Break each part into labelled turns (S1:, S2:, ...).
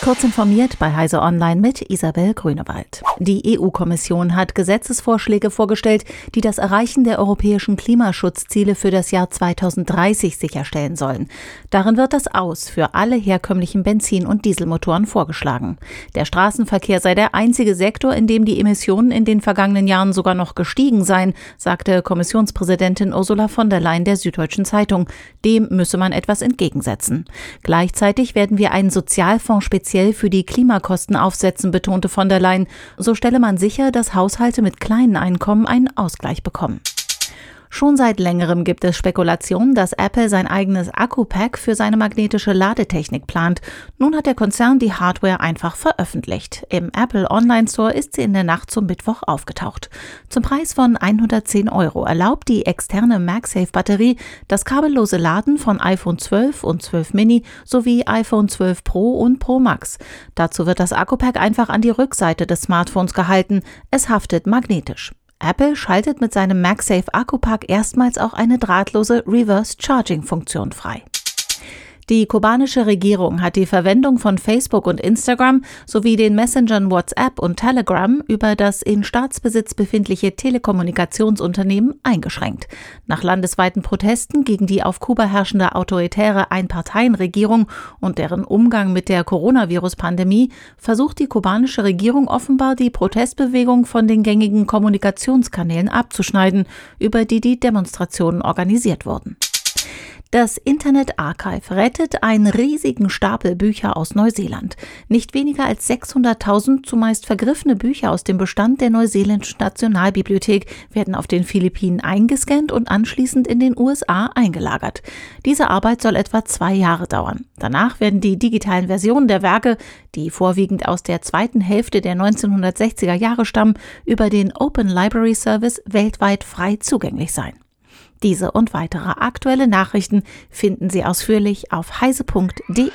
S1: Kurz informiert bei Heise Online mit Isabel Grünewald. Die EU-Kommission hat Gesetzesvorschläge vorgestellt, die das Erreichen der europäischen Klimaschutzziele für das Jahr 2030 sicherstellen sollen. Darin wird das Aus für alle herkömmlichen Benzin- und Dieselmotoren vorgeschlagen. Der Straßenverkehr sei der einzige Sektor, in dem die Emissionen in den vergangenen Jahren sogar noch gestiegen seien, sagte Kommissionspräsidentin Ursula von der Leyen der Süddeutschen Zeitung. Dem müsse man etwas entgegensetzen. Gleichzeitig werden wir einen Sozialfonds speziell speziell für die Klimakosten aufsetzen, betonte von der Leyen. So stelle man sicher, dass Haushalte mit kleinen Einkommen einen Ausgleich bekommen. Schon seit längerem gibt es Spekulationen, dass Apple sein eigenes Akku-Pack für seine magnetische Ladetechnik plant. Nun hat der Konzern die Hardware einfach veröffentlicht. Im Apple Online Store ist sie in der Nacht zum Mittwoch aufgetaucht. Zum Preis von 110 Euro erlaubt die externe MagSafe-Batterie das kabellose Laden von iPhone 12 und 12 Mini sowie iPhone 12 Pro und Pro Max. Dazu wird das Akku-Pack einfach an die Rückseite des Smartphones gehalten. Es haftet magnetisch. Apple schaltet mit seinem MagSafe Akkupack erstmals auch eine drahtlose Reverse Charging Funktion frei. Die kubanische Regierung hat die Verwendung von Facebook und Instagram sowie den Messengern WhatsApp und Telegram über das in Staatsbesitz befindliche Telekommunikationsunternehmen eingeschränkt. Nach landesweiten Protesten gegen die auf Kuba herrschende autoritäre Einparteienregierung und deren Umgang mit der Coronavirus-Pandemie versucht die kubanische Regierung offenbar die Protestbewegung von den gängigen Kommunikationskanälen abzuschneiden, über die die Demonstrationen organisiert wurden. Das Internet Archive rettet einen riesigen Stapel Bücher aus Neuseeland. Nicht weniger als 600.000 zumeist vergriffene Bücher aus dem Bestand der neuseeländischen Nationalbibliothek werden auf den Philippinen eingescannt und anschließend in den USA eingelagert. Diese Arbeit soll etwa zwei Jahre dauern. Danach werden die digitalen Versionen der Werke, die vorwiegend aus der zweiten Hälfte der 1960er Jahre stammen, über den Open Library Service weltweit frei zugänglich sein. Diese und weitere aktuelle Nachrichten finden Sie ausführlich auf heise.de.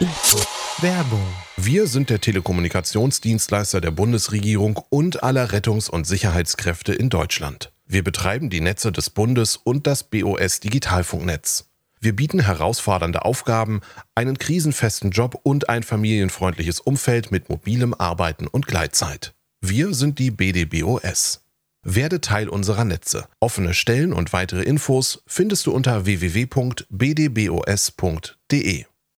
S2: Werbung. Wir sind der Telekommunikationsdienstleister der Bundesregierung und aller Rettungs- und Sicherheitskräfte in Deutschland. Wir betreiben die Netze des Bundes und das BOS Digitalfunknetz. Wir bieten herausfordernde Aufgaben, einen krisenfesten Job und ein familienfreundliches Umfeld mit mobilem Arbeiten und Gleitzeit. Wir sind die BDBOS. Werde Teil unserer Netze. Offene Stellen und weitere Infos findest du unter www.bdbos.de.